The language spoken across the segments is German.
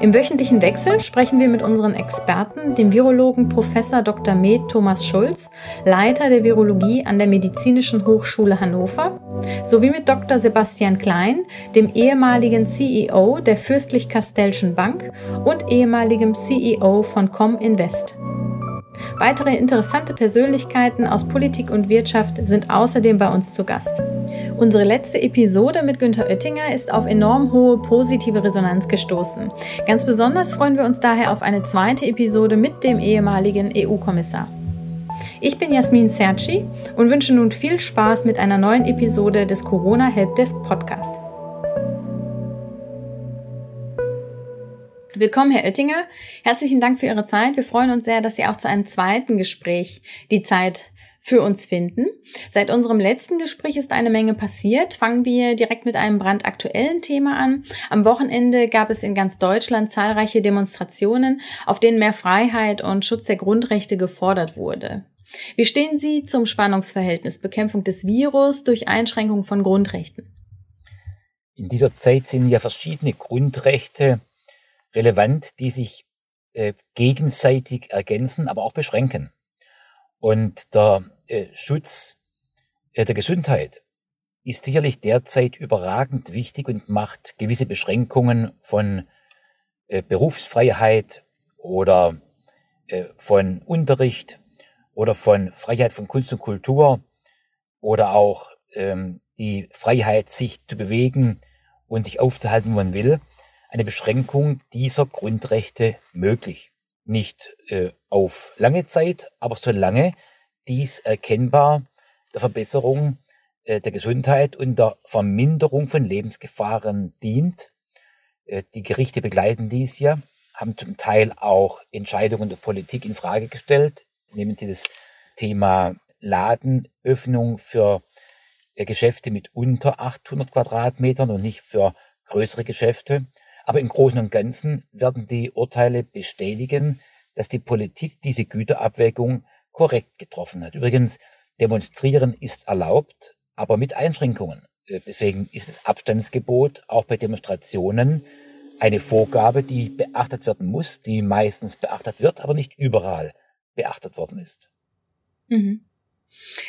Im wöchentlichen Wechsel sprechen wir mit unseren Experten, dem Virologen Prof. Dr. Med Thomas Schulz, Leiter der Virologie an der Medizinischen Hochschule Hannover, sowie mit Dr. Sebastian Klein, dem ehemaligen CEO der Fürstlich-Kastellschen Bank und ehemaligem CEO von Cominvest. Weitere interessante Persönlichkeiten aus Politik und Wirtschaft sind außerdem bei uns zu Gast. Unsere letzte Episode mit Günter Oettinger ist auf enorm hohe positive Resonanz gestoßen. Ganz besonders freuen wir uns daher auf eine zweite Episode mit dem ehemaligen EU-Kommissar. Ich bin Jasmin Serci und wünsche nun viel Spaß mit einer neuen Episode des Corona Helpdesk Podcast. Willkommen, Herr Oettinger. Herzlichen Dank für Ihre Zeit. Wir freuen uns sehr, dass Sie auch zu einem zweiten Gespräch die Zeit für uns finden. Seit unserem letzten Gespräch ist eine Menge passiert. Fangen wir direkt mit einem brandaktuellen Thema an. Am Wochenende gab es in ganz Deutschland zahlreiche Demonstrationen, auf denen mehr Freiheit und Schutz der Grundrechte gefordert wurde. Wie stehen Sie zum Spannungsverhältnis Bekämpfung des Virus durch Einschränkung von Grundrechten? In dieser Zeit sind ja verschiedene Grundrechte relevant, die sich äh, gegenseitig ergänzen, aber auch beschränken. Und der äh, Schutz äh, der Gesundheit ist sicherlich derzeit überragend wichtig und macht gewisse Beschränkungen von äh, Berufsfreiheit oder äh, von Unterricht oder von Freiheit von Kunst und Kultur oder auch ähm, die Freiheit, sich zu bewegen und sich aufzuhalten, wo man will, eine Beschränkung dieser Grundrechte möglich. Nicht äh, auf lange Zeit, aber solange dies erkennbar der Verbesserung äh, der Gesundheit und der Verminderung von Lebensgefahren dient. Äh, die Gerichte begleiten dies ja, haben zum Teil auch Entscheidungen der Politik in Frage gestellt. Nehmen Sie das Thema Ladenöffnung für äh, Geschäfte mit unter 800 Quadratmetern und nicht für größere Geschäfte. Aber im Großen und Ganzen werden die Urteile bestätigen, dass die Politik diese Güterabwägung korrekt getroffen hat. Übrigens, demonstrieren ist erlaubt, aber mit Einschränkungen. Äh, deswegen ist das Abstandsgebot auch bei Demonstrationen eine Vorgabe, die beachtet werden muss, die meistens beachtet wird, aber nicht überall beachtet worden ist. Mhm.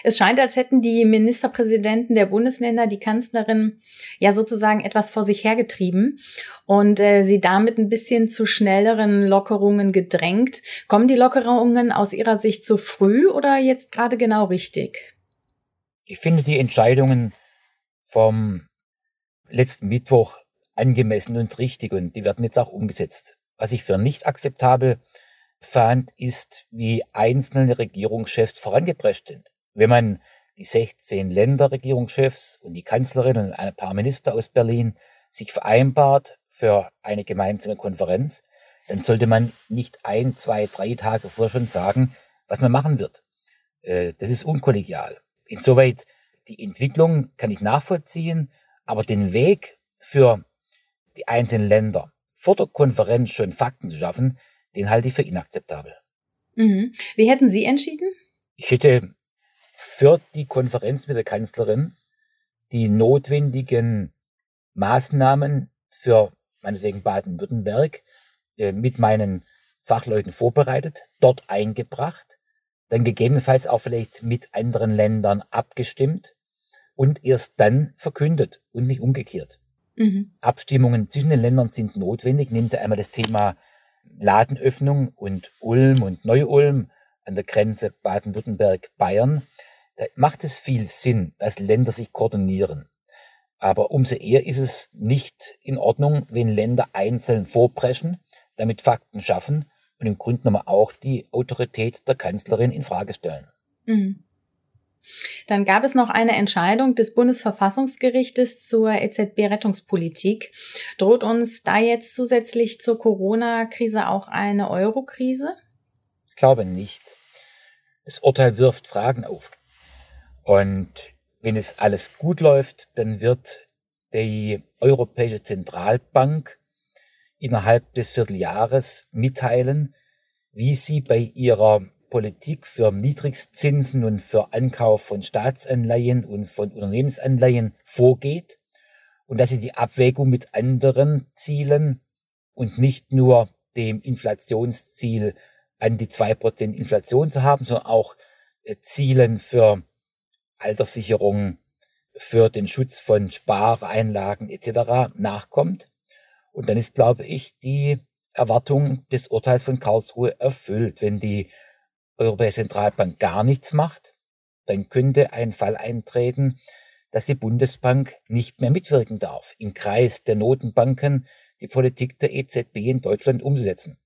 Es scheint, als hätten die Ministerpräsidenten der Bundesländer die Kanzlerin ja sozusagen etwas vor sich hergetrieben und äh, sie damit ein bisschen zu schnelleren Lockerungen gedrängt. Kommen die Lockerungen aus Ihrer Sicht zu früh oder jetzt gerade genau richtig? Ich finde die Entscheidungen vom letzten Mittwoch angemessen und richtig und die werden jetzt auch umgesetzt. Was ich für nicht akzeptabel fand, ist, wie einzelne Regierungschefs vorangeprescht sind. Wenn man die 16 Länderregierungschefs und die Kanzlerin und ein paar Minister aus Berlin sich vereinbart für eine gemeinsame Konferenz, dann sollte man nicht ein, zwei, drei Tage vorher schon sagen, was man machen wird. Äh, das ist unkollegial. Insoweit die Entwicklung kann ich nachvollziehen, aber den Weg für die einzelnen Länder vor der Konferenz schon Fakten zu schaffen, den halte ich für inakzeptabel. Mhm. Wie hätten Sie entschieden? Ich hätte für die Konferenz mit der Kanzlerin die notwendigen Maßnahmen für meinetwegen Baden-Württemberg äh, mit meinen Fachleuten vorbereitet, dort eingebracht, dann gegebenenfalls auch vielleicht mit anderen Ländern abgestimmt und erst dann verkündet und nicht umgekehrt. Mhm. Abstimmungen zwischen den Ländern sind notwendig. Nehmen Sie einmal das Thema Ladenöffnung und Ulm und Neu-Ulm an der Grenze Baden-Württemberg-Bayern. Da macht es viel Sinn, dass Länder sich koordinieren. Aber umso eher ist es nicht in Ordnung, wenn Länder einzeln vorpreschen, damit Fakten schaffen und im Grunde genommen auch die Autorität der Kanzlerin in Frage stellen. Mhm. Dann gab es noch eine Entscheidung des Bundesverfassungsgerichtes zur EZB-Rettungspolitik. Droht uns da jetzt zusätzlich zur Corona-Krise auch eine Euro-Krise? Ich glaube nicht. Das Urteil wirft Fragen auf. Und wenn es alles gut läuft, dann wird die Europäische Zentralbank innerhalb des Vierteljahres mitteilen, wie sie bei ihrer Politik für Niedrigzinsen und für Ankauf von Staatsanleihen und von Unternehmensanleihen vorgeht und dass sie die Abwägung mit anderen Zielen und nicht nur dem Inflationsziel an die zwei Prozent Inflation zu haben, sondern auch äh, Zielen für Alterssicherung, für den Schutz von Spareinlagen etc. nachkommt. Und dann ist, glaube ich, die Erwartung des Urteils von Karlsruhe erfüllt. Wenn die Europäische Zentralbank gar nichts macht, dann könnte ein Fall eintreten, dass die Bundesbank nicht mehr mitwirken darf, im Kreis der Notenbanken die Politik der EZB in Deutschland umsetzen.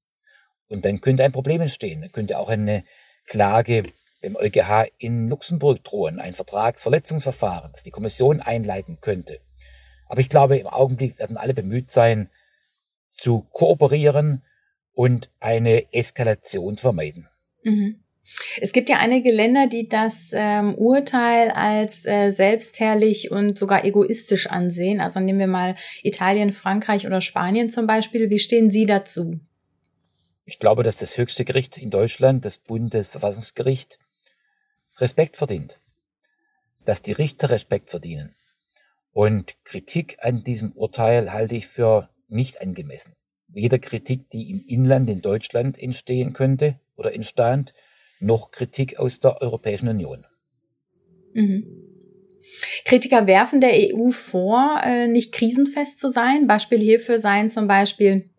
Und dann könnte ein Problem entstehen. Dann könnte auch eine Klage beim EuGH in Luxemburg drohen, ein Vertragsverletzungsverfahren, das die Kommission einleiten könnte. Aber ich glaube, im Augenblick werden alle bemüht sein, zu kooperieren und eine Eskalation zu vermeiden. Mhm. Es gibt ja einige Länder, die das ähm, Urteil als äh, selbstherrlich und sogar egoistisch ansehen. Also nehmen wir mal Italien, Frankreich oder Spanien zum Beispiel. Wie stehen Sie dazu? Ich glaube, dass das höchste Gericht in Deutschland, das Bundesverfassungsgericht, Respekt verdient. Dass die Richter Respekt verdienen. Und Kritik an diesem Urteil halte ich für nicht angemessen. Weder Kritik, die im Inland in Deutschland entstehen könnte oder entstand, noch Kritik aus der Europäischen Union. Mhm. Kritiker werfen der EU vor, äh, nicht krisenfest zu sein. Beispiel hierfür seien zum Beispiel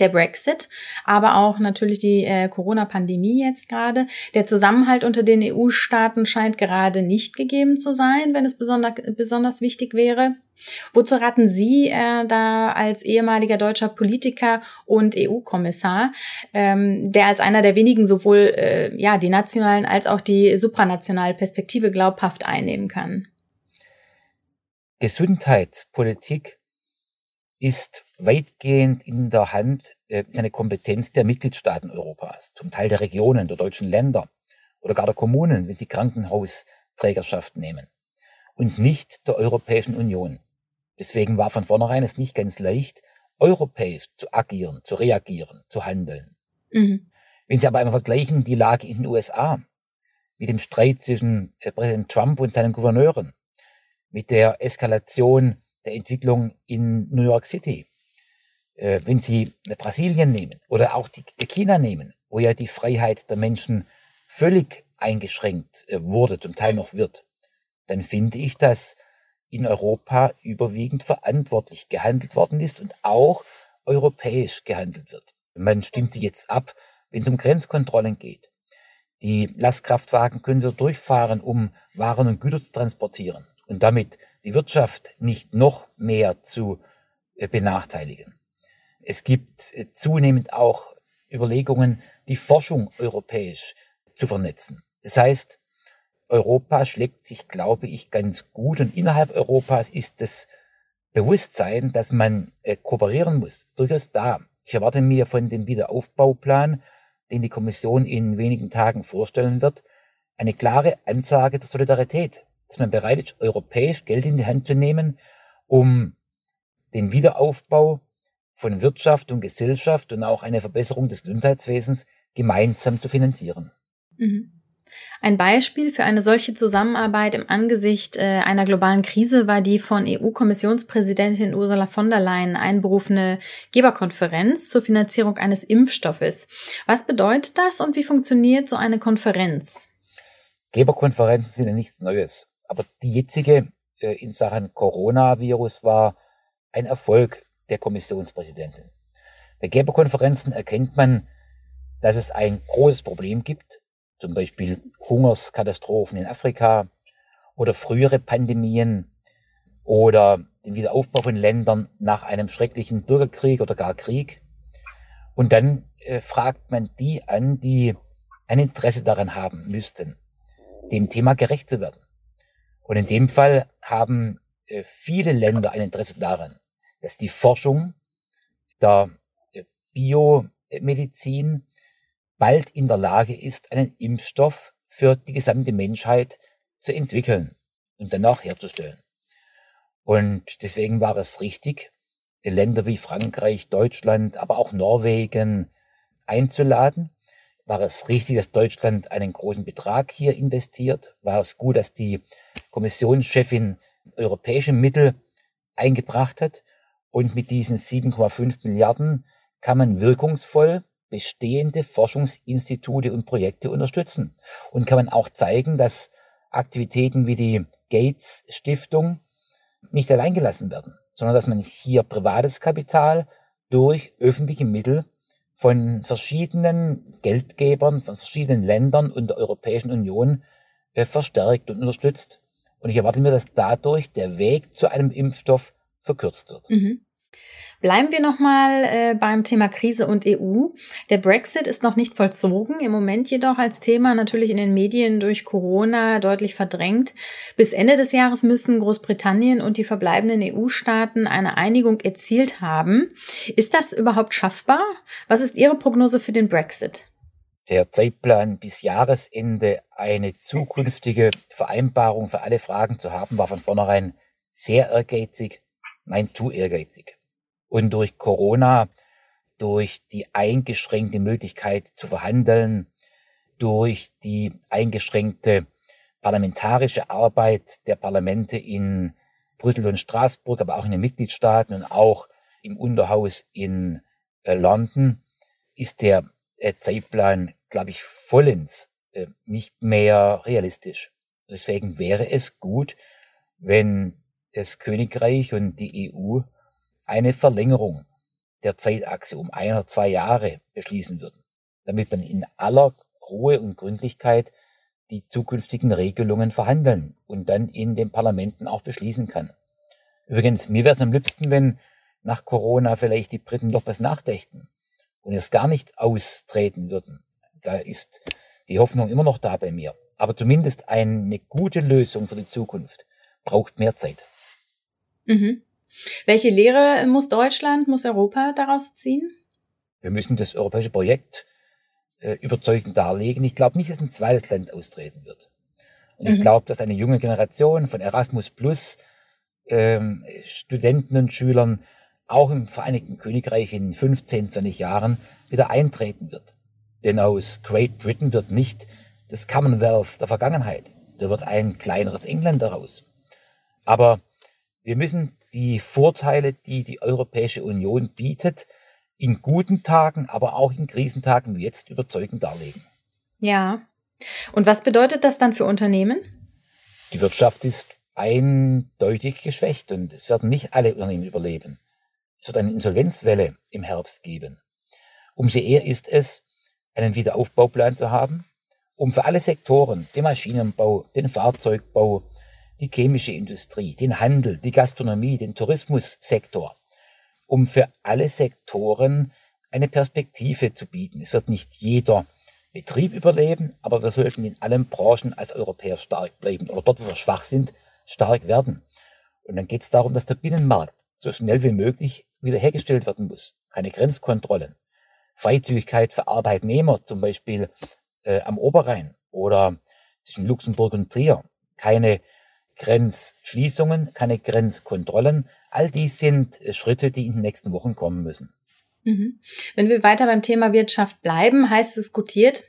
der Brexit, aber auch natürlich die äh, Corona-Pandemie jetzt gerade. Der Zusammenhalt unter den EU-Staaten scheint gerade nicht gegeben zu sein, wenn es besonders, besonders wichtig wäre. Wozu raten Sie äh, da als ehemaliger deutscher Politiker und EU-Kommissar, ähm, der als einer der wenigen sowohl äh, ja die nationalen als auch die supranationale Perspektive glaubhaft einnehmen kann? Gesundheitspolitik ist weitgehend in der Hand, äh, ist eine Kompetenz der Mitgliedstaaten Europas, zum Teil der Regionen, der deutschen Länder oder gar der Kommunen, wenn sie Krankenhausträgerschaft nehmen und nicht der Europäischen Union. Deswegen war von vornherein es nicht ganz leicht, europäisch zu agieren, zu reagieren, zu handeln. Mhm. Wenn Sie aber einmal vergleichen die Lage in den USA mit dem Streit zwischen äh, Präsident Trump und seinen Gouverneuren, mit der Eskalation der Entwicklung in New York City. Äh, wenn Sie Brasilien nehmen oder auch die, China nehmen, wo ja die Freiheit der Menschen völlig eingeschränkt äh, wurde, zum Teil noch wird, dann finde ich, dass in Europa überwiegend verantwortlich gehandelt worden ist und auch europäisch gehandelt wird. Man stimmt sich jetzt ab, wenn es um Grenzkontrollen geht. Die Lastkraftwagen können so durchfahren, um Waren und Güter zu transportieren und damit die Wirtschaft nicht noch mehr zu äh, benachteiligen. Es gibt äh, zunehmend auch Überlegungen, die Forschung europäisch zu vernetzen. Das heißt, Europa schlägt sich, glaube ich, ganz gut und innerhalb Europas ist das Bewusstsein, dass man äh, kooperieren muss, durchaus da. Ich erwarte mir von dem Wiederaufbauplan, den die Kommission in wenigen Tagen vorstellen wird, eine klare Ansage der Solidarität dass man bereit ist, europäisch Geld in die Hand zu nehmen, um den Wiederaufbau von Wirtschaft und Gesellschaft und auch eine Verbesserung des Gesundheitswesens gemeinsam zu finanzieren. Mhm. Ein Beispiel für eine solche Zusammenarbeit im Angesicht äh, einer globalen Krise war die von EU-Kommissionspräsidentin Ursula von der Leyen einberufene Geberkonferenz zur Finanzierung eines Impfstoffes. Was bedeutet das und wie funktioniert so eine Konferenz? Geberkonferenzen sind ja nichts Neues. Aber die jetzige äh, in Sachen Coronavirus war ein Erfolg der Kommissionspräsidentin. Bei Geberkonferenzen erkennt man, dass es ein großes Problem gibt, zum Beispiel Hungerskatastrophen in Afrika oder frühere Pandemien oder den Wiederaufbau von Ländern nach einem schrecklichen Bürgerkrieg oder gar Krieg. Und dann äh, fragt man die an, die ein Interesse daran haben müssten, dem Thema gerecht zu werden. Und in dem Fall haben äh, viele Länder ein Interesse daran, dass die Forschung der äh, Biomedizin bald in der Lage ist, einen Impfstoff für die gesamte Menschheit zu entwickeln und danach herzustellen. Und deswegen war es richtig, Länder wie Frankreich, Deutschland, aber auch Norwegen einzuladen. War es richtig, dass Deutschland einen großen Betrag hier investiert? War es gut, dass die Kommissionschefin europäische Mittel eingebracht hat? Und mit diesen 7,5 Milliarden kann man wirkungsvoll bestehende Forschungsinstitute und Projekte unterstützen. Und kann man auch zeigen, dass Aktivitäten wie die Gates Stiftung nicht allein gelassen werden, sondern dass man hier privates Kapital durch öffentliche Mittel von verschiedenen Geldgebern, von verschiedenen Ländern und der Europäischen Union äh, verstärkt und unterstützt. Und ich erwarte mir, dass dadurch der Weg zu einem Impfstoff verkürzt wird. Mhm. Bleiben wir nochmal äh, beim Thema Krise und EU. Der Brexit ist noch nicht vollzogen, im Moment jedoch als Thema natürlich in den Medien durch Corona deutlich verdrängt. Bis Ende des Jahres müssen Großbritannien und die verbleibenden EU-Staaten eine Einigung erzielt haben. Ist das überhaupt schaffbar? Was ist Ihre Prognose für den Brexit? Der Zeitplan bis Jahresende eine zukünftige Vereinbarung für alle Fragen zu haben, war von vornherein sehr ehrgeizig, nein, zu ehrgeizig. Und durch Corona, durch die eingeschränkte Möglichkeit zu verhandeln, durch die eingeschränkte parlamentarische Arbeit der Parlamente in Brüssel und Straßburg, aber auch in den Mitgliedstaaten und auch im Unterhaus in äh, London, ist der äh, Zeitplan, glaube ich, vollends äh, nicht mehr realistisch. Deswegen wäre es gut, wenn das Königreich und die EU eine Verlängerung der Zeitachse um ein oder zwei Jahre beschließen würden, damit man in aller Ruhe und Gründlichkeit die zukünftigen Regelungen verhandeln und dann in den Parlamenten auch beschließen kann. Übrigens, mir wäre es am liebsten, wenn nach Corona vielleicht die Briten noch was nachdächten und es gar nicht austreten würden. Da ist die Hoffnung immer noch da bei mir. Aber zumindest eine gute Lösung für die Zukunft braucht mehr Zeit. Mhm. Welche Lehre muss Deutschland, muss Europa daraus ziehen? Wir müssen das europäische Projekt äh, überzeugend darlegen. Ich glaube nicht, dass ein zweites Land austreten wird. Und mhm. ich glaube, dass eine junge Generation von Erasmus Plus ähm, Studenten und Schülern auch im Vereinigten Königreich in 15, 20 Jahren wieder eintreten wird. Denn aus Great Britain wird nicht das Commonwealth der Vergangenheit. Da wird ein kleineres England daraus. Aber wir müssen die Vorteile, die die Europäische Union bietet, in guten Tagen, aber auch in Krisentagen wie jetzt überzeugend darlegen. Ja. Und was bedeutet das dann für Unternehmen? Die Wirtschaft ist eindeutig geschwächt und es werden nicht alle Unternehmen überleben. Es wird eine Insolvenzwelle im Herbst geben. Umso eher ist es, einen Wiederaufbauplan zu haben, um für alle Sektoren, den Maschinenbau, den Fahrzeugbau, die chemische Industrie, den Handel, die Gastronomie, den Tourismussektor, um für alle Sektoren eine Perspektive zu bieten. Es wird nicht jeder Betrieb überleben, aber wir sollten in allen Branchen als Europäer stark bleiben oder dort, wo wir schwach sind, stark werden. Und dann geht es darum, dass der Binnenmarkt so schnell wie möglich wiederhergestellt werden muss. Keine Grenzkontrollen. Freizügigkeit für Arbeitnehmer, zum Beispiel äh, am Oberrhein oder zwischen Luxemburg und Trier. Keine Grenzschließungen, keine Grenzkontrollen. All dies sind äh, Schritte, die in den nächsten Wochen kommen müssen. Mhm. Wenn wir weiter beim Thema Wirtschaft bleiben, heißt diskutiert,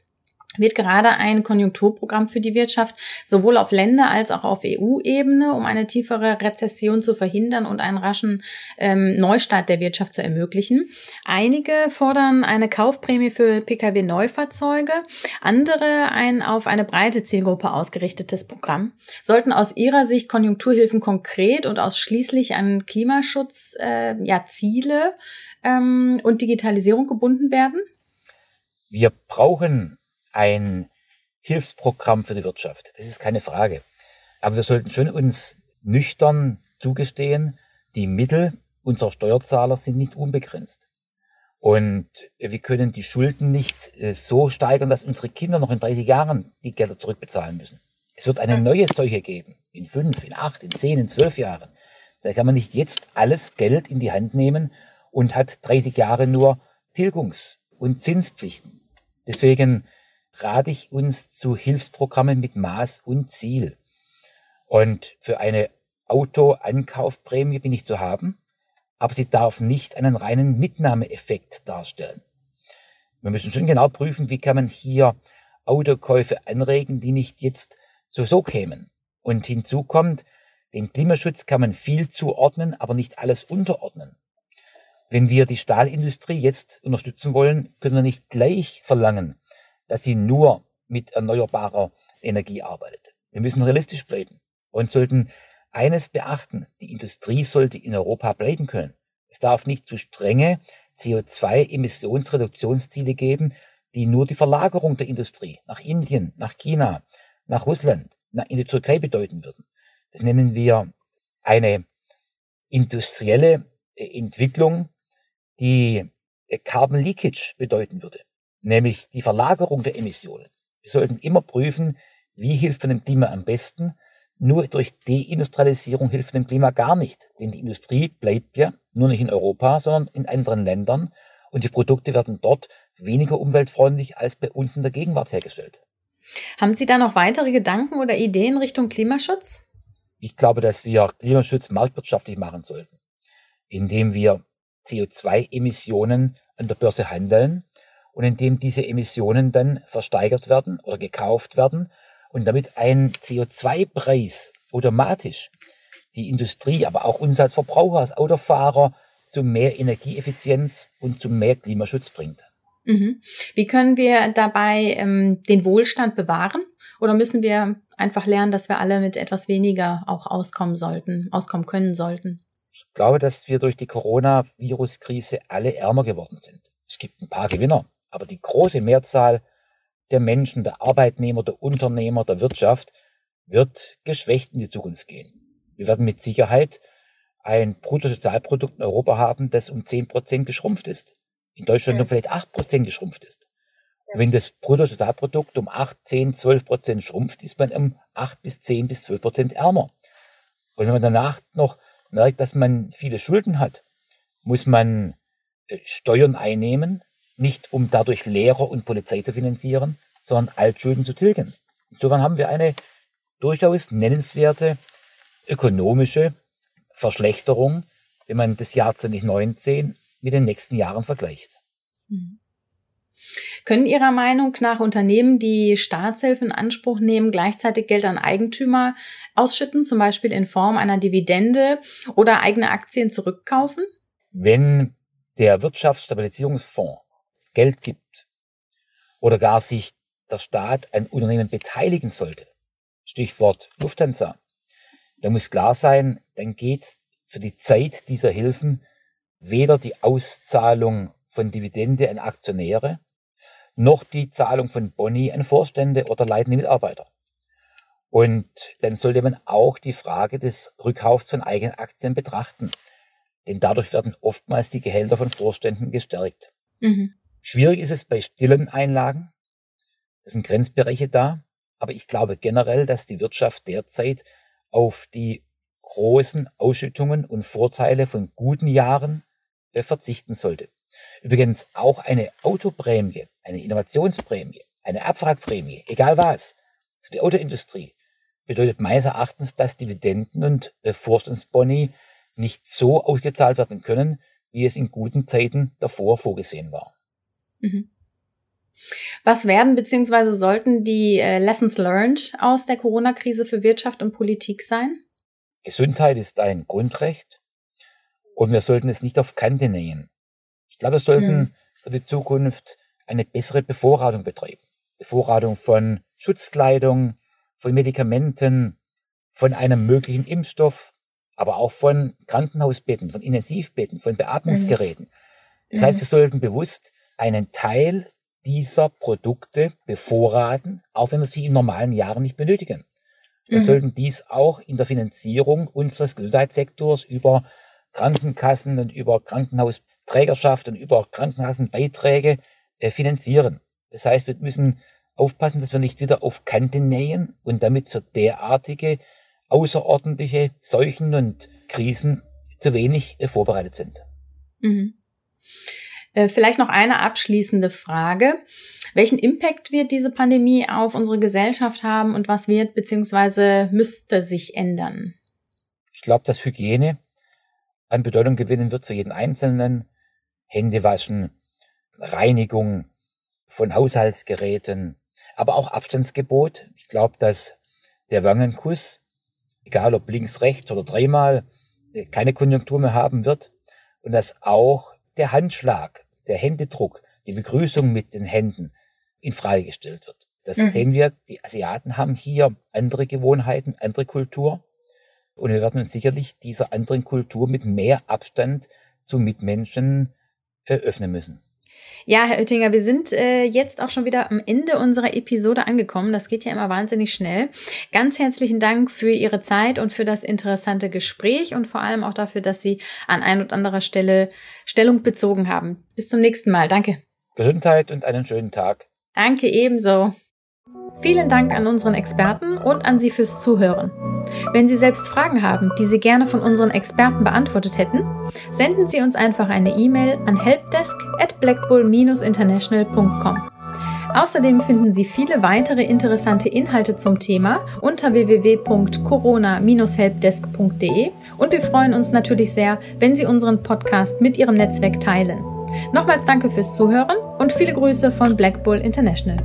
wird gerade ein Konjunkturprogramm für die Wirtschaft sowohl auf Länder- als auch auf EU-Ebene, um eine tiefere Rezession zu verhindern und einen raschen ähm, Neustart der Wirtschaft zu ermöglichen. Einige fordern eine Kaufprämie für Pkw-Neufahrzeuge, andere ein auf eine breite Zielgruppe ausgerichtetes Programm. Sollten aus ihrer Sicht Konjunkturhilfen konkret und ausschließlich an Klimaschutz äh, ja, ähm, und Digitalisierung gebunden werden? Wir brauchen ein Hilfsprogramm für die Wirtschaft. Das ist keine Frage. Aber wir sollten schon uns nüchtern zugestehen, die Mittel unserer Steuerzahler sind nicht unbegrenzt. Und wir können die Schulden nicht äh, so steigern, dass unsere Kinder noch in 30 Jahren die Gelder zurückbezahlen müssen. Es wird eine neue Seuche geben. In fünf, in acht, in zehn, in zwölf Jahren. Da kann man nicht jetzt alles Geld in die Hand nehmen und hat 30 Jahre nur Tilgungs- und Zinspflichten. Deswegen rate ich uns zu Hilfsprogrammen mit Maß und Ziel. Und für eine Auto-Ankaufprämie bin ich zu haben, aber sie darf nicht einen reinen Mitnahmeeffekt darstellen. Wir müssen schon genau prüfen, wie kann man hier Autokäufe anregen, die nicht jetzt so so kämen. Und hinzu kommt, dem Klimaschutz kann man viel zuordnen, aber nicht alles unterordnen. Wenn wir die Stahlindustrie jetzt unterstützen wollen, können wir nicht gleich verlangen, dass sie nur mit erneuerbarer Energie arbeitet. Wir müssen realistisch bleiben und sollten eines beachten, die Industrie sollte in Europa bleiben können. Es darf nicht zu strenge CO2-Emissionsreduktionsziele geben, die nur die Verlagerung der Industrie nach Indien, nach China, nach Russland, in die Türkei bedeuten würden. Das nennen wir eine industrielle äh, Entwicklung, die äh, Carbon Leakage bedeuten würde, nämlich die Verlagerung der Emissionen. Wir sollten immer prüfen, wie hilft man dem Klima am besten. Nur durch Deindustrialisierung hilft dem Klima gar nicht, denn die Industrie bleibt ja nur nicht in Europa, sondern in anderen Ländern und die Produkte werden dort weniger umweltfreundlich als bei uns in der Gegenwart hergestellt. Haben Sie da noch weitere Gedanken oder Ideen Richtung Klimaschutz? Ich glaube, dass wir Klimaschutz marktwirtschaftlich machen sollten, indem wir CO2-Emissionen an der Börse handeln und indem diese Emissionen dann versteigert werden oder gekauft werden und damit ein CO2-Preis automatisch die Industrie, aber auch uns als Verbraucher, als Autofahrer zu mehr Energieeffizienz und zu mehr Klimaschutz bringt. Mhm. Wie können wir dabei ähm, den Wohlstand bewahren? Oder müssen wir einfach lernen, dass wir alle mit etwas weniger auch auskommen sollten, auskommen können sollten? Ich glaube, dass wir durch die Corona-Virus-Krise alle ärmer geworden sind. Es gibt ein paar Gewinner, aber die große Mehrzahl der Menschen, der Arbeitnehmer, der Unternehmer, der Wirtschaft wird geschwächt in die Zukunft gehen. Wir werden mit Sicherheit ein Bruttosozialprodukt in Europa haben, das um 10% geschrumpft ist. In Deutschland ja. um vielleicht 8% geschrumpft ist. Ja. Wenn das Bruttosozialprodukt um 8, 10, 12% schrumpft, ist man um 8 bis 10 bis 12% ärmer. Und wenn man danach noch merkt, dass man viele Schulden hat, muss man äh, Steuern einnehmen, nicht um dadurch Lehrer und Polizei zu finanzieren, sondern Altschulden zu tilgen. Insofern haben wir eine durchaus nennenswerte ökonomische Verschlechterung, wenn man das Jahr 2019 mit den nächsten Jahren vergleicht. Mhm. Können Ihrer Meinung nach Unternehmen, die Staatshilfe in Anspruch nehmen, gleichzeitig Geld an Eigentümer ausschütten, zum Beispiel in Form einer Dividende oder eigene Aktien zurückkaufen? Wenn der Wirtschaftsstabilisierungsfonds Geld gibt oder gar sich der Staat an Unternehmen beteiligen sollte, Stichwort Lufthansa, dann muss klar sein, dann geht für die Zeit dieser Hilfen weder die Auszahlung von Dividende an Aktionäre noch die Zahlung von Boni an Vorstände oder leitende Mitarbeiter. Und dann sollte man auch die Frage des Rückkaufs von eigenen Aktien betrachten. Denn dadurch werden oftmals die Gehälter von Vorständen gestärkt. Mhm. Schwierig ist es bei stillen Einlagen. Das sind Grenzbereiche da. Aber ich glaube generell, dass die Wirtschaft derzeit auf die großen Ausschüttungen und Vorteile von guten Jahren äh, verzichten sollte. Übrigens auch eine Autoprämie, eine Innovationsprämie, eine Abwrackprämie, egal was, für die Autoindustrie bedeutet meines Erachtens, dass Dividenden und äh, Vorstandsboni nicht so ausgezahlt werden können, wie es in guten Zeiten davor vorgesehen war. Mhm. Was werden bzw. sollten die äh, Lessons learned aus der Corona-Krise für Wirtschaft und Politik sein? Gesundheit ist ein Grundrecht und wir sollten es nicht auf Kante nähen. Ich glaube, wir sollten hm. für die Zukunft eine bessere Bevorratung betreiben. Bevorratung von Schutzkleidung, von Medikamenten, von einem möglichen Impfstoff, aber auch von Krankenhausbetten, von Intensivbetten, von Beatmungsgeräten. Mhm. Das heißt, wir sollten bewusst einen Teil dieser Produkte bevorraten, auch wenn wir sie in normalen Jahren nicht benötigen. Wir mhm. sollten dies auch in der Finanzierung unseres Gesundheitssektors über Krankenkassen und über Krankenhausträgerschaft und über Krankenkassenbeiträge äh, finanzieren. Das heißt, wir müssen aufpassen, dass wir nicht wieder auf Kante nähen und damit für derartige außerordentliche Seuchen und Krisen zu wenig äh, vorbereitet sind. Mhm. Äh, vielleicht noch eine abschließende Frage. Welchen Impact wird diese Pandemie auf unsere Gesellschaft haben und was wird bzw. müsste sich ändern? Ich glaube, dass Hygiene an Bedeutung gewinnen wird für jeden Einzelnen. Hände waschen, Reinigung von Haushaltsgeräten, aber auch Abstandsgebot. Ich glaube, dass der Wangenkuss, egal ob links, rechts oder dreimal, äh, keine Konjunktur mehr haben wird und dass auch der Handschlag, der Händedruck, die Begrüßung mit den Händen in Frage gestellt wird. Das mhm. sehen wir, die Asiaten haben hier andere Gewohnheiten, andere Kultur. Und wir werden uns sicherlich dieser anderen Kultur mit mehr Abstand zu Mitmenschen äh, öffnen müssen. Ja, Herr Oettinger, wir sind äh, jetzt auch schon wieder am Ende unserer Episode angekommen. Das geht ja immer wahnsinnig schnell. Ganz herzlichen Dank für Ihre Zeit und für das interessante Gespräch und vor allem auch dafür, dass Sie an ein und anderer Stelle Stellung bezogen haben. Bis zum nächsten Mal. Danke. Gesundheit und einen schönen Tag. Danke ebenso. Vielen Dank an unseren Experten und an Sie fürs Zuhören. Wenn Sie selbst Fragen haben, die Sie gerne von unseren Experten beantwortet hätten, senden Sie uns einfach eine E-Mail an helpdesk at blackbull-international.com. Außerdem finden Sie viele weitere interessante Inhalte zum Thema unter www.corona-helpdesk.de und wir freuen uns natürlich sehr, wenn Sie unseren Podcast mit Ihrem Netzwerk teilen. Nochmals danke fürs Zuhören und viele Grüße von Black Bull International.